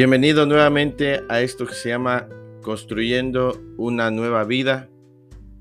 Bienvenido nuevamente a esto que se llama Construyendo una nueva vida.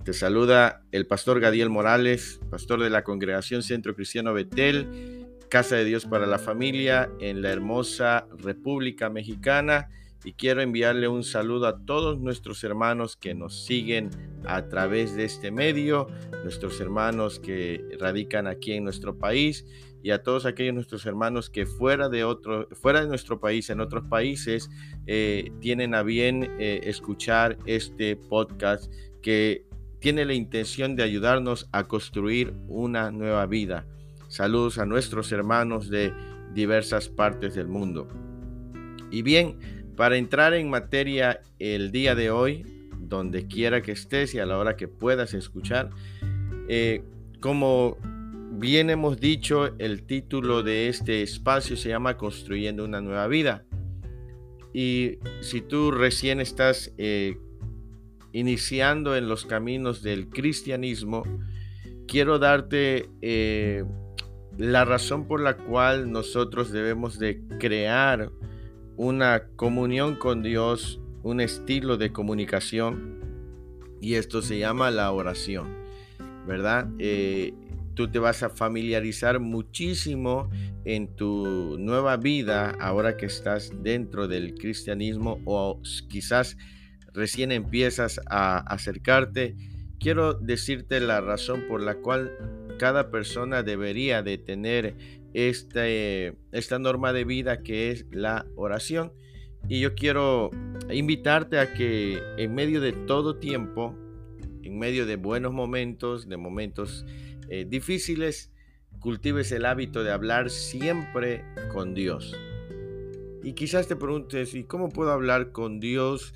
Te saluda el pastor Gadiel Morales, pastor de la Congregación Centro Cristiano Betel, Casa de Dios para la Familia en la hermosa República Mexicana. Y quiero enviarle un saludo a todos nuestros hermanos que nos siguen a través de este medio, nuestros hermanos que radican aquí en nuestro país y a todos aquellos nuestros hermanos que fuera de otro, fuera de nuestro país, en otros países, eh, tienen a bien eh, escuchar este podcast que tiene la intención de ayudarnos a construir una nueva vida. Saludos a nuestros hermanos de diversas partes del mundo. Y bien, para entrar en materia el día de hoy, donde quiera que estés y a la hora que puedas escuchar, eh, como bien hemos dicho, el título de este espacio se llama Construyendo una nueva vida. Y si tú recién estás eh, iniciando en los caminos del cristianismo, quiero darte eh, la razón por la cual nosotros debemos de crear una comunión con Dios, un estilo de comunicación, y esto se llama la oración, ¿verdad? Eh, tú te vas a familiarizar muchísimo en tu nueva vida ahora que estás dentro del cristianismo o quizás recién empiezas a acercarte. Quiero decirte la razón por la cual cada persona debería de tener este, esta norma de vida que es la oración. Y yo quiero invitarte a que en medio de todo tiempo, en medio de buenos momentos, de momentos eh, difíciles, cultives el hábito de hablar siempre con Dios. Y quizás te preguntes, ¿y cómo puedo hablar con Dios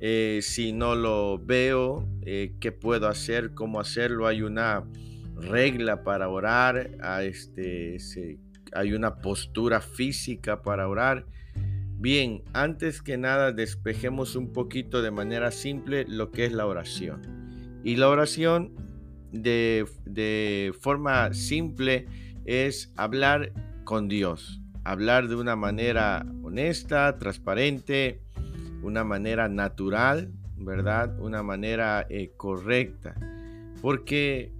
eh, si no lo veo? Eh, ¿Qué puedo hacer? ¿Cómo hacerlo? Hay una regla para orar, a este, hay una postura física para orar. Bien, antes que nada despejemos un poquito de manera simple lo que es la oración. Y la oración de, forma simple es hablar con Dios, hablar de una manera honesta, transparente, una manera natural, ¿verdad? Una manera eh, correcta. Porque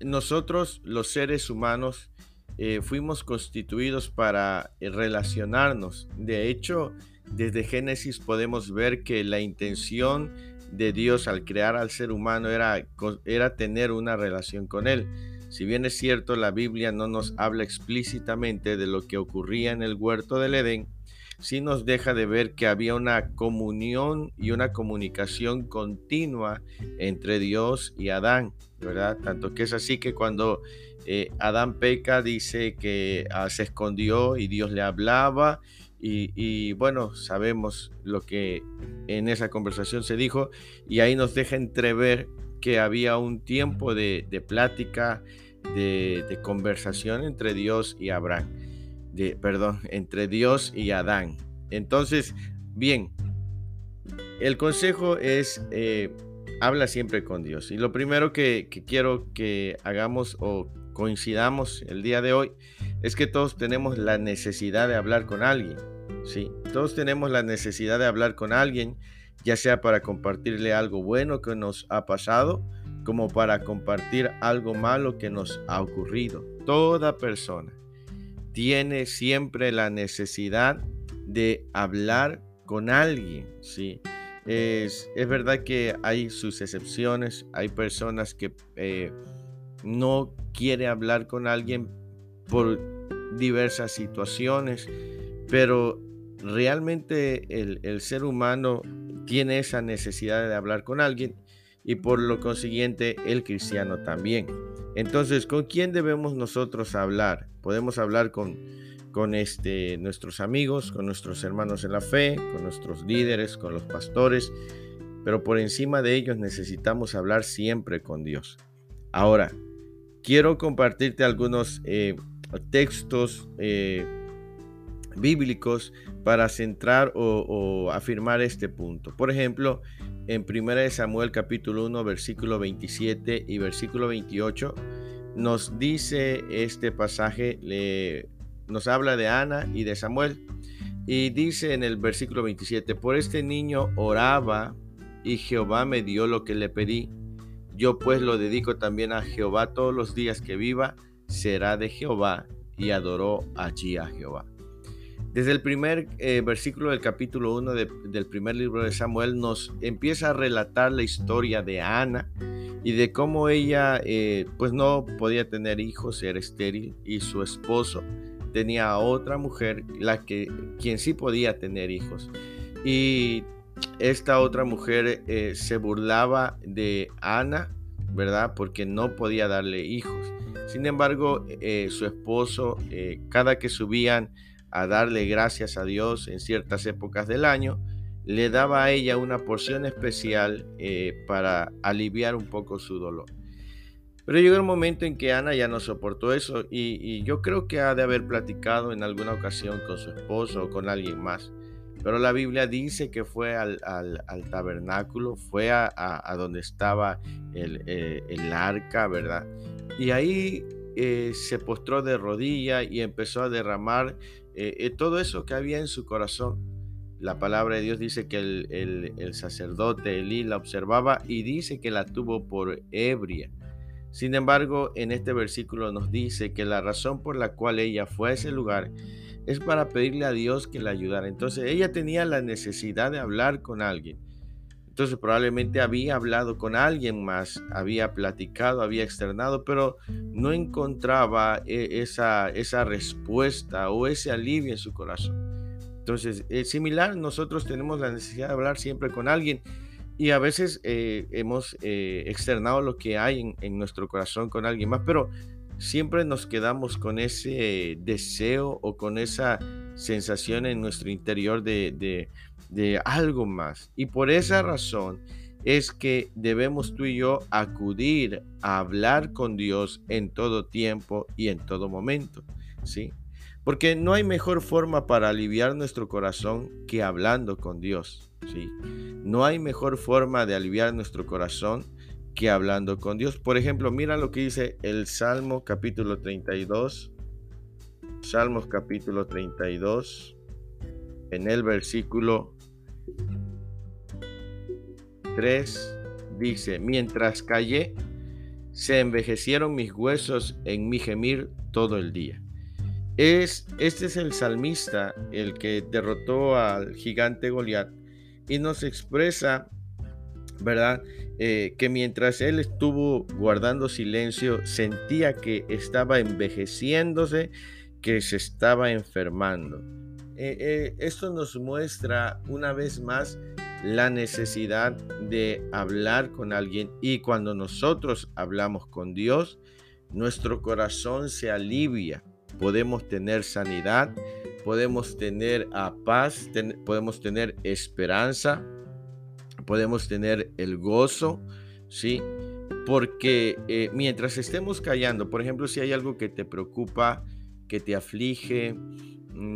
nosotros los seres humanos eh, fuimos constituidos para eh, relacionarnos. De hecho, desde Génesis podemos ver que la intención de Dios al crear al ser humano era, era tener una relación con Él. Si bien es cierto, la Biblia no nos habla explícitamente de lo que ocurría en el huerto del Edén, sí nos deja de ver que había una comunión y una comunicación continua entre Dios y Adán, ¿verdad? Tanto que es así que cuando eh, Adán peca dice que ah, se escondió y Dios le hablaba y, bueno, sabemos lo que en esa conversación se dijo y ahí nos deja entrever que había un tiempo de, plática, de, conversación entre Dios y Abraham, de, perdón, entre Dios y Adán. Entonces, bien, el consejo es, eh, habla siempre con Dios. Y lo primero que quiero que hagamos o coincidamos el día de hoy es que todos tenemos la necesidad de hablar con alguien. Sí, todos tenemos la necesidad de hablar con alguien, ya sea para compartirle algo bueno que nos ha pasado, como para compartir algo malo que nos ha ocurrido. Toda persona tiene siempre la necesidad de hablar con alguien, ¿sí? Es, es verdad que hay sus excepciones, hay personas que eh, no quiere hablar con alguien por diversas situaciones, pero realmente el, ser humano tiene esa necesidad de hablar con alguien y por lo consiguiente el cristiano también. Entonces, ¿con quién debemos nosotros hablar? Podemos hablar con, con este, nuestros amigos, con nuestros hermanos en la fe, con nuestros líderes, con los pastores, pero por encima de ellos necesitamos hablar siempre con Dios. Ahora, quiero compartirte algunos eh, textos eh, bíblicos para centrar o, afirmar este punto. Por ejemplo, en 1 Samuel capítulo 1 versículo 27 y versículo 28 nos dice este pasaje, nos habla de Ana y de Samuel. Y dice en el versículo 27, por este niño oraba y Jehová me dio lo que le pedí. Yo pues lo dedico también a Jehová todos los días que viva, será de Jehová y adoró allí a Jehová. Desde el primer eh, versículo del capítulo 1 del primer libro de Samuel nos empieza a relatar la historia de Ana y de cómo ella eh, pues no podía tener hijos, era estéril y su esposo tenía a otra mujer, la que quien sí podía tener hijos. Y esta otra mujer eh, se burlaba de Ana, ¿verdad? Porque no podía darle hijos. Sin embargo, su esposo, cada que subían a darle gracias a Dios en ciertas épocas del año, le daba a ella una porción especial eh, para aliviar un poco su dolor. Pero llegó el momento en que Ana ya no soportó eso y, yo creo que ha de haber platicado en alguna ocasión con su esposo o con alguien más. Pero la Biblia dice que fue al, tabernáculo, fue a, donde estaba el, eh, el, arca, ¿verdad? Y ahí eh, se postró de rodilla y empezó a derramar eh, eh, todo eso que había en su corazón. La palabra de Dios dice que el, el, sacerdote Elí la observaba y dice que la tuvo por ebria. Sin embargo, en este versículo nos dice que la razón por la cual ella fue a ese lugar es para pedirle a Dios que la ayudara. Entonces ella tenía la necesidad de hablar con alguien. Entonces probablemente había hablado con alguien más, había platicado, había externado, pero no encontraba eh, esa, esa respuesta o ese alivio en su corazón. Entonces, es similar, nosotros tenemos la necesidad de hablar siempre con alguien y a veces eh, hemos eh, externado lo que hay en, nuestro corazón con alguien más, pero siempre nos quedamos con ese deseo o con esa sensación en nuestro interior de algo más. Y por esa razón es que debemos tú y yo acudir a hablar con Dios en todo tiempo y en todo momento, ¿sí? Porque no hay mejor forma para aliviar nuestro corazón que hablando con Dios, ¿sí? No hay mejor forma de aliviar nuestro corazón que hablando con Dios. Por ejemplo, mira lo que dice el Salmo capítulo 32. Salmos capítulo 32 en el versículo 3 dice, mientras callé, se envejecieron mis huesos en mi gemir todo el día. Es, este es el salmista, el que derrotó al gigante Goliat, y nos expresa, ¿verdad? Eh, que mientras él estuvo guardando silencio, sentía que estaba envejeciéndose, que se estaba enfermando. Eh, eh, esto nos muestra una vez más la necesidad de hablar con alguien y cuando nosotros hablamos con Dios, nuestro corazón se alivia, podemos tener sanidad, podemos tener paz, podemos tener esperanza, podemos tener el gozo, ¿sí? Porque eh, mientras estemos callando, por ejemplo, si hay algo que te preocupa, que te aflige,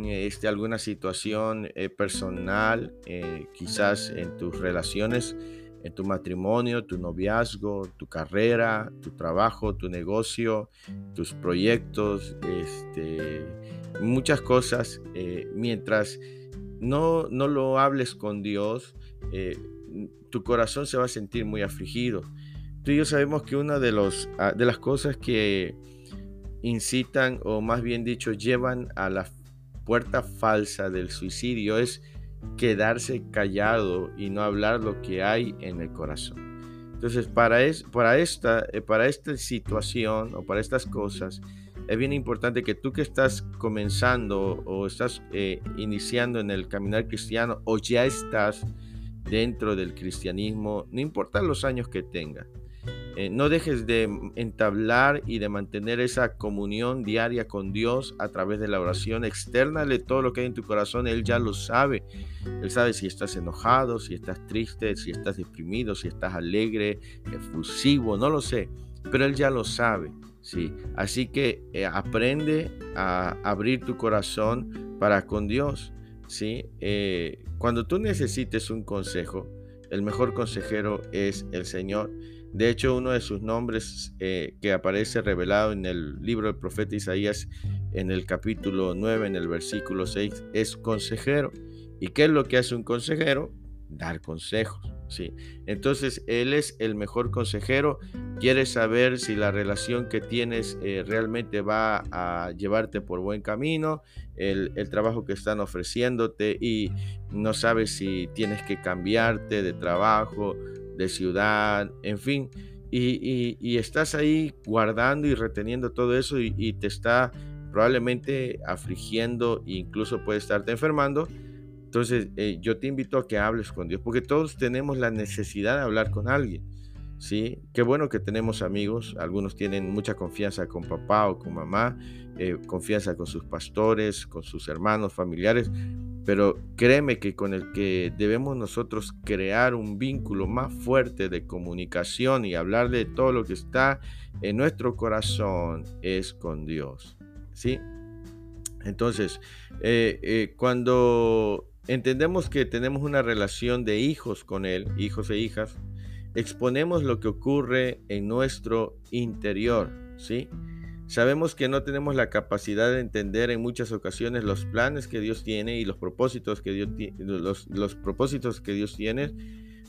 este, alguna situación eh, personal, eh, quizás en tus relaciones, en tu matrimonio, tu noviazgo, tu carrera, tu trabajo, tu negocio, tus proyectos, este, muchas cosas, eh, mientras no, no lo hables con Dios, tu corazón se va a sentir muy afligido. Tú y yo sabemos que una de, los, ah, de las cosas que incitan, o más bien dicho, llevan a la puerta falsa del suicidio es quedarse callado y no hablar lo que hay en el corazón. Entonces, para, es, para, esta, eh, para esta situación o para estas cosas, es bien importante que tú que estás comenzando o estás eh, iniciando en el caminar cristiano o ya estás dentro del cristianismo, no importa los años que tengas, eh, no dejes de entablar y de mantener esa comunión diaria con Dios a través de la oración. Externale todo lo que hay en tu corazón. Él ya lo sabe. Él sabe si estás enojado, si estás triste, si estás deprimido, si estás alegre, efusivo, no lo sé. Pero Él ya lo sabe. Sí. Así que eh, aprende a abrir tu corazón para con Dios. ¿sí? Eh, cuando tú necesites un consejo, el mejor consejero es el Señor. De hecho, uno de sus nombres eh, que aparece revelado en el libro del profeta Isaías en el capítulo 9, en el versículo 6, es consejero. ¿Y qué es lo que hace un consejero? Dar consejos. ¿sí? Entonces, Él es el mejor consejero. Quiere saber si la relación que tienes eh, realmente va a llevarte por buen camino, el, el, trabajo que están ofreciéndote y no sabes si tienes que cambiarte de trabajo, de ciudad, en fin. Y, estás ahí guardando y reteniendo todo eso y, te está probablemente afligiendo e incluso puede estarte enfermando. Entonces eh, yo te invito a que hables con Dios, porque todos tenemos la necesidad de hablar con alguien. ¿sí? Qué bueno que tenemos amigos, algunos tienen mucha confianza con papá o con mamá, eh, confianza con sus pastores, con sus hermanos, familiares, pero créeme que con el que debemos nosotros crear un vínculo más fuerte de comunicación y hablar de todo lo que está en nuestro corazón es con Dios. ¿Sí? Entonces, eh, eh, cuando entendemos que tenemos una relación de hijos con Él, hijos e hijas, exponemos lo que ocurre en nuestro interior, ¿sí? Sabemos que no tenemos la capacidad de entender en muchas ocasiones los planes que Dios tiene y los propósitos que Dios, los, los propósitos que Dios tiene.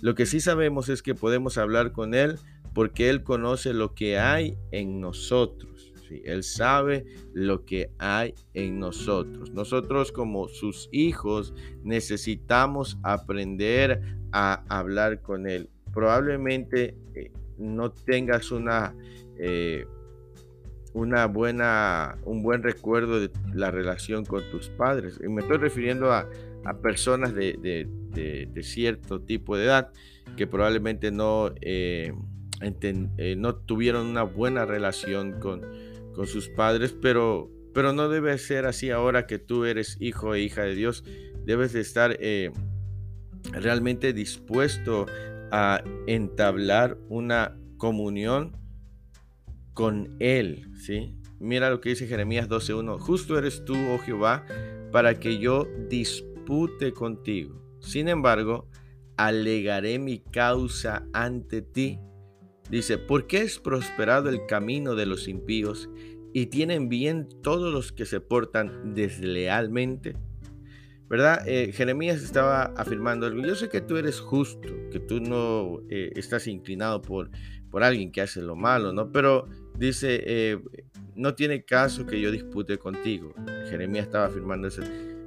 Lo que sí sabemos es que podemos hablar con Él porque Él conoce lo que hay en nosotros. ¿sí? Él sabe lo que hay en nosotros. Nosotros como sus hijos necesitamos aprender a hablar con Él. Probablemente eh, no tengas una... Eh, una buena, un buen recuerdo de la relación con tus padres. Y me estoy refiriendo a, personas de, cierto tipo de edad que probablemente no, eh, eh, no tuvieron una buena relación con, con sus padres, pero, pero no debe ser así ahora que tú eres hijo e hija de Dios. Debes de estar eh, realmente dispuesto a entablar una comunión con Él, ¿sí? Mira lo que dice Jeremías 12.1. Justo eres tú, oh Jehová, para que yo dispute contigo. Sin embargo, alegaré mi causa ante ti. Dice, ¿por qué es prosperado el camino de los impíos y tienen bien todos los que se portan deslealmente? ¿Verdad? Eh, Jeremías estaba afirmando. Yo sé que tú eres justo, que tú no eh, estás inclinado por, por alguien que hace lo malo, ¿no? Pero dice, eh, no tiene caso que yo dispute contigo. Jeremías estaba afirmando eso.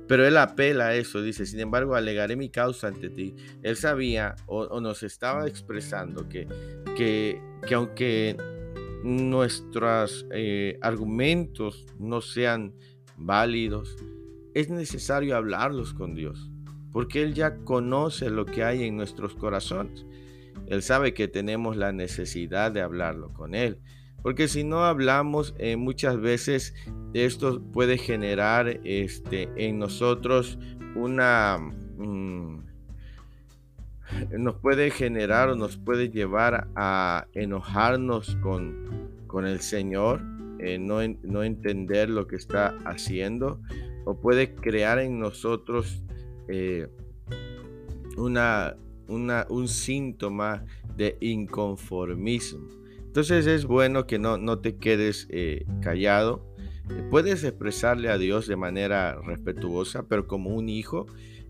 Pero él apela a eso, dice, sin embargo, alegaré mi causa ante ti. Él sabía o, nos estaba expresando que, que, que aunque nuestros eh, argumentos no sean válidos, es necesario hablarlos con Dios, porque Él ya conoce lo que hay en nuestros corazones. Él sabe que tenemos la necesidad de hablarlo con Él. Porque si no hablamos, eh, muchas veces esto puede generar este, en nosotros una... Mm, nos puede generar o nos puede llevar a enojarnos con, con el Señor, eh, no, no entender lo que está haciendo, o puede crear en nosotros eh, una, una, un síntoma de inconformismo. Entonces es bueno que no, te quedes eh, callado. Eh, puedes expresarle a Dios de manera respetuosa, pero como un hijo,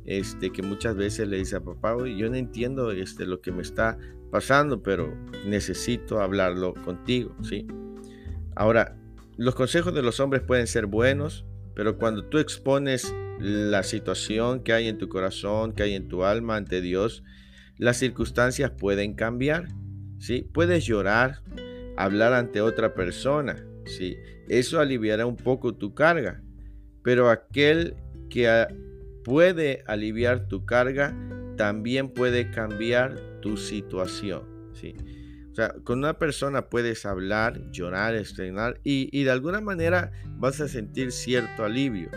este, que muchas veces le dice a papá, yo no entiendo este, lo que me está pasando, pero necesito hablarlo contigo, ¿sí? Ahora, los consejos de los hombres pueden ser buenos, pero cuando tú expones la situación que hay en tu corazón, que hay en tu alma ante Dios, las circunstancias pueden cambiar. ¿Sí? Puedes llorar, hablar ante otra persona, ¿sí? Eso aliviará un poco tu carga, pero aquel que puede aliviar tu carga también puede cambiar tu situación, ¿sí? O sea, con una persona puedes hablar, llorar, estrenar y, y de alguna manera vas a sentir cierto alivio.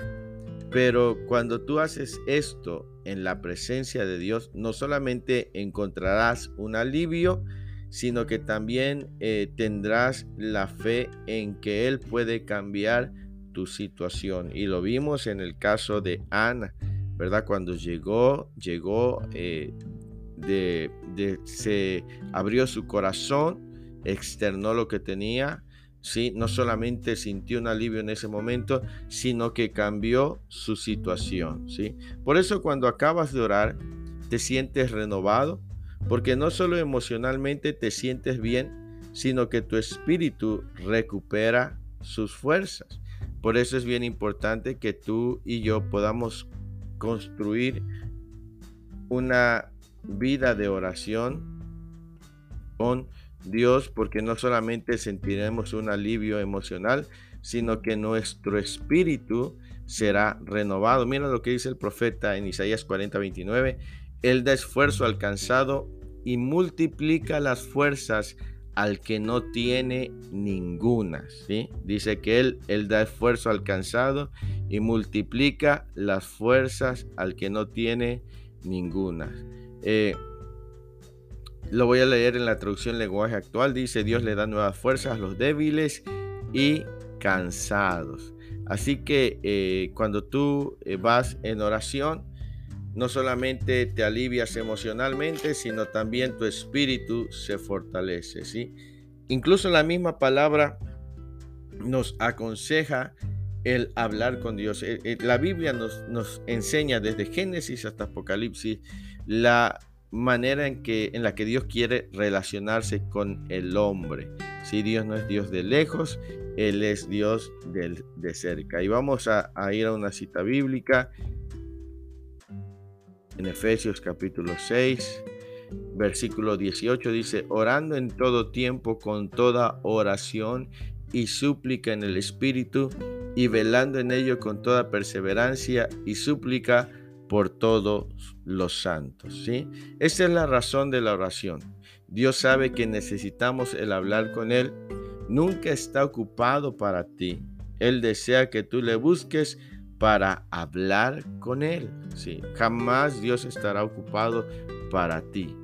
Pero cuando tú haces esto en la presencia de Dios, no solamente encontrarás un alivio, sino que también eh, tendrás la fe en que Él puede cambiar tu situación. Y lo vimos en el caso de Ana, ¿verdad? Cuando llegó, llegó, eh, se abrió su corazón, externó lo que tenía, ¿sí? No solamente sintió un alivio en ese momento, sino que cambió su situación, ¿sí? Por eso cuando acabas de orar, te sientes renovado, porque no solo emocionalmente te sientes bien, sino que tu espíritu recupera sus fuerzas. Por eso es bien importante que tú y yo podamos construir una vida de oración con Dios, porque no solamente sentiremos un alivio emocional, sino que nuestro espíritu será renovado. Mira lo que dice el profeta en Isaías 40, 29. Él da esfuerzo alcanzado y multiplica las fuerzas al que no tiene ninguna. Dice que él, él da esfuerzo alcanzado y multiplica las fuerzas al que no tiene ninguna. Eh, lo voy a leer en la traducción lenguaje actual. Dice, Dios le da nuevas fuerzas a los débiles y cansados. Así que eh, cuando tú eh, vas en oración, no solamente te alivias emocionalmente, sino también tu espíritu se fortalece. ¿sí? Incluso la misma palabra nos aconseja el hablar con Dios. Eh, la Biblia nos, nos enseña desde Génesis hasta Apocalipsis la manera en, que, en la que Dios quiere relacionarse con el hombre. Si Dios no es Dios de lejos, Él es Dios de, de cerca. Y vamos a ir a una cita bíblica en Efesios capítulo 6, versículo 18 dice, orando en todo tiempo con toda oración y súplica en el Espíritu y velando en ello con toda perseverancia y súplica por todos los santos. ¿sí? Esa es la razón de la oración. Dios sabe que necesitamos el hablar con Él. Nunca está ocupado para ti. Él desea que tú le busques para hablar con Él. ¿sí? Jamás Dios estará ocupado para ti.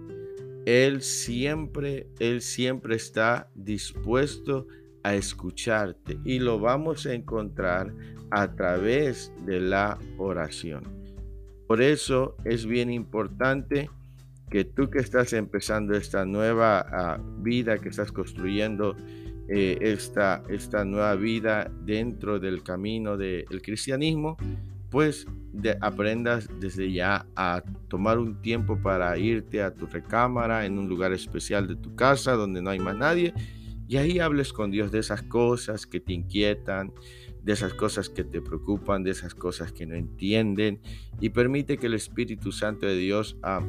Él siempre, Él siempre está dispuesto a escucharte y lo vamos a encontrar a través de la oración. Por eso es bien importante que tú que estás empezando esta nueva ah, vida, que estás construyendo eh, esta, esta nueva vida dentro del camino del cristianismo, pues aprendas desde ya a tomar un tiempo para irte a tu recámara en un lugar especial de tu casa donde no hay más nadie y ahí hables con Dios de esas cosas que te inquietan, de esas cosas que te preocupan, de esas cosas que no entienden y permite que el Espíritu Santo de Dios ah,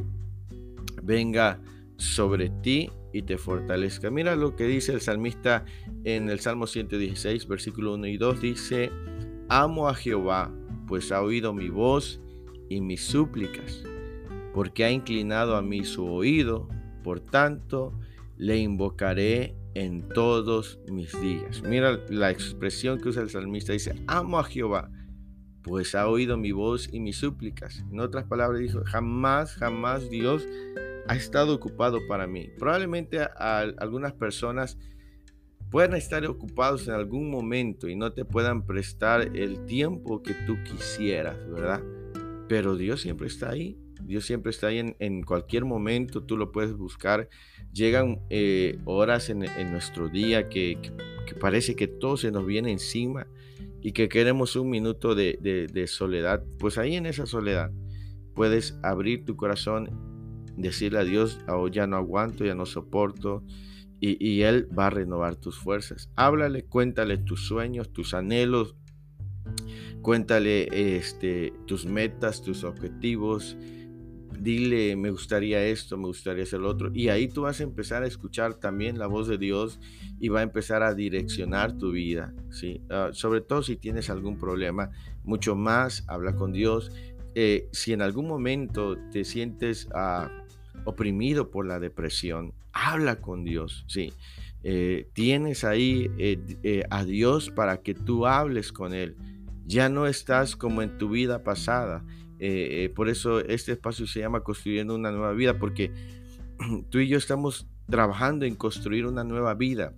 venga sobre ti y te fortalezca. Mira lo que dice el salmista en el Salmo 116, versículo 1 y 2, dice, amo a Jehová, pues ha oído mi voz y mis súplicas, porque ha inclinado a mí su oído, por tanto le invocaré en todos mis días. Mira la expresión que usa el salmista, dice, amo a Jehová, pues ha oído mi voz y mis súplicas. En otras palabras, dijo, jamás, jamás Dios ha estado ocupado para mí. Probablemente algunas personas puedan estar ocupados en algún momento y no te puedan prestar el tiempo que tú quisieras, ¿verdad? Pero Dios siempre está ahí. Dios siempre está ahí en, cualquier momento, tú lo puedes buscar. Llegan eh, horas en, nuestro día que, parece que todo se nos viene encima y que queremos un minuto de, soledad. Pues ahí en esa soledad puedes abrir tu corazón, decirle a Dios, oh, ya no aguanto, ya no soporto. Y, y Él va a renovar tus fuerzas. Háblale, cuéntale tus sueños, tus anhelos, cuéntale este, tus metas, tus objetivos, dile, me gustaría esto, me gustaría hacer otro. Y ahí tú vas a empezar a escuchar también la voz de Dios y va a empezar a direccionar tu vida, ¿sí? Ah, sobre todo si tienes algún problema, mucho más habla con Dios. Eh, si en algún momento te sientes ah, oprimido por la depresión, habla con Dios, ¿sí? Eh, tienes ahí eh, a Dios para que tú hables con Él. Ya no estás como en tu vida pasada eh, eh, por eso este espacio se llama Construyendo una nueva vida, porque tú y yo estamos trabajando en construir una nueva vida.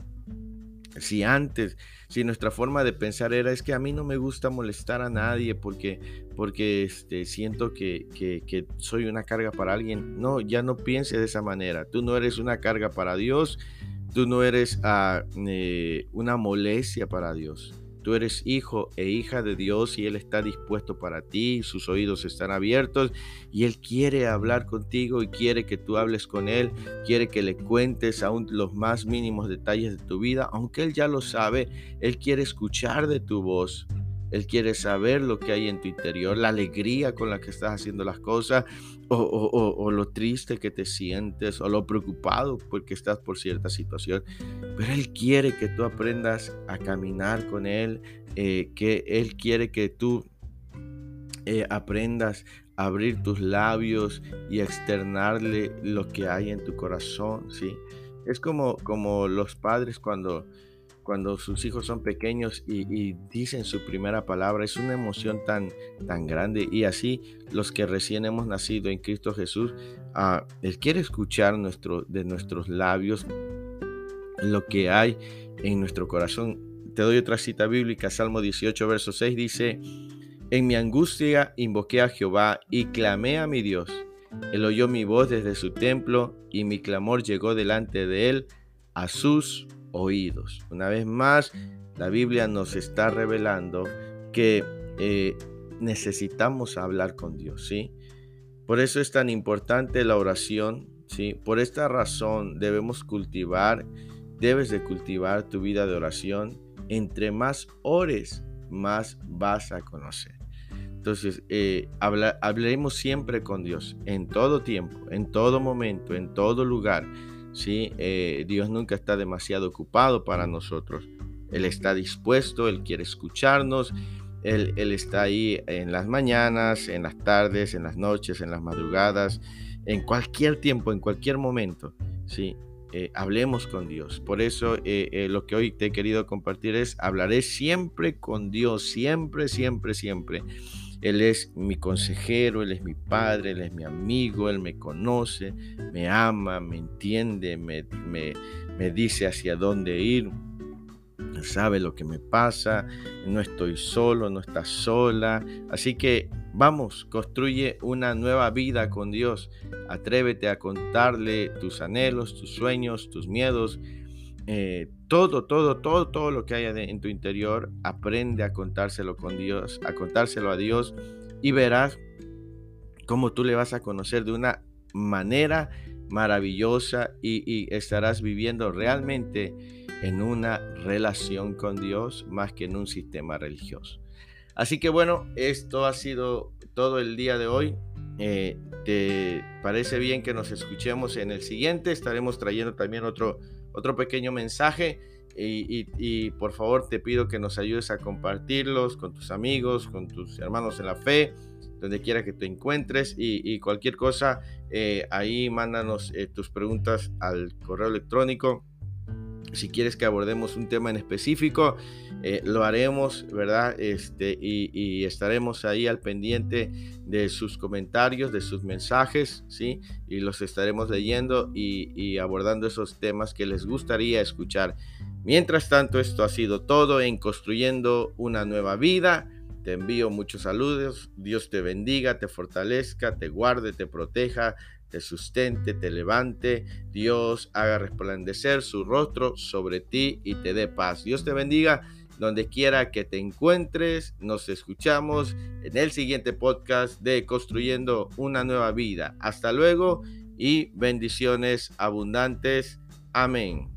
Si antes, si nuestra forma de pensar era es que a mí no me gusta molestar a nadie porque, porque este, siento que, que soy una carga para alguien, no, ya no pienses de esa manera. Tú no eres una carga para Dios, Tú no eres ah, eh, una molestia para Dios. Tú eres hijo e hija de Dios y Él está dispuesto para ti, sus oídos están abiertos y Él quiere hablar contigo y quiere que tú hables con Él, quiere que le cuentes aún los más mínimos detalles de tu vida, aunque Él ya lo sabe, Él quiere escuchar de tu voz. Él quiere saber lo que hay en tu interior, la alegría con la que estás haciendo las cosas, o, lo triste que te sientes, o lo preocupado porque estás por cierta situación. Pero Él quiere que tú aprendas a caminar con Él, eh, que Él quiere que tú eh, aprendas a abrir tus labios y externarle lo que hay en tu corazón, ¿sí? Es como, como los padres cuando cuando sus hijos son pequeños y, dicen su primera palabra. Es una emoción tan, tan grande. Y así los que recién hemos nacido en Cristo Jesús, uh, Él quiere escuchar nuestro, de nuestros labios lo que hay en nuestro corazón. Te doy otra cita bíblica, Salmo 18, verso 6 dice, en mi angustia invoqué a Jehová y clamé a mi Dios. Él oyó mi voz desde su templo y mi clamor llegó delante de él a sus oídos. Una vez más, la Biblia nos está revelando que eh, necesitamos hablar con Dios, ¿sí? Por eso es tan importante la oración, ¿sí? Por esta razón debemos cultivar, debes de cultivar tu vida de oración. Entre más ores, más vas a conocer. Entonces, eh, hablaremos siempre con Dios, en todo tiempo, en todo momento, en todo lugar ¿sí? Eh, Dios nunca está demasiado ocupado para nosotros. Él está dispuesto, Él quiere escucharnos, Él, él está ahí en las mañanas, en las tardes, en las noches, en las madrugadas, en cualquier tiempo, en cualquier momento. ¿sí? Eh, hablemos con Dios. Por eso eh, lo que hoy te he querido compartir es, hablaré siempre con Dios, siempre, siempre, siempre. Él es mi consejero, Él es mi padre, Él es mi amigo, Él me conoce, me ama, me entiende, me, me, dice hacia dónde ir, sabe lo que me pasa, no estoy solo, no estás sola. Así que vamos, construye una nueva vida con Dios. Atrévete a contarle tus anhelos, tus sueños, tus miedos, eh, todo, todo, todo, todo lo que haya en tu interior, aprende a contárselo con Dios, a contárselo a Dios y verás cómo tú le vas a conocer de una manera maravillosa y, estarás viviendo realmente en una relación con Dios más que en un sistema religioso. Así que bueno, esto ha sido todo el día de hoy. Eh, ¿Te parece bien que nos escuchemos en el siguiente? Estaremos trayendo también otro otro pequeño mensaje y, por favor te pido que nos ayudes a compartirlos con tus amigos, con tus hermanos en la fe, donde quiera que te encuentres y, cualquier cosa, eh, ahí mándanos eh, tus preguntas al correo electrónico. Si quieres que abordemos un tema en específico, eh, lo haremos, ¿verdad? Este, y, estaremos ahí al pendiente de sus comentarios, de sus mensajes, ¿sí? Y los estaremos leyendo y, y abordando esos temas que les gustaría escuchar. Mientras tanto, esto ha sido todo en Construyendo una Nueva Vida. Te envío muchos saludos. Dios te bendiga, te fortalezca, te guarde, te proteja te sustente, te levante, Dios haga resplandecer su rostro sobre ti y te dé paz. Dios te bendiga donde quiera que te encuentres. Nos escuchamos en el siguiente podcast de Construyendo una nueva vida. Hasta luego y bendiciones abundantes. Amén.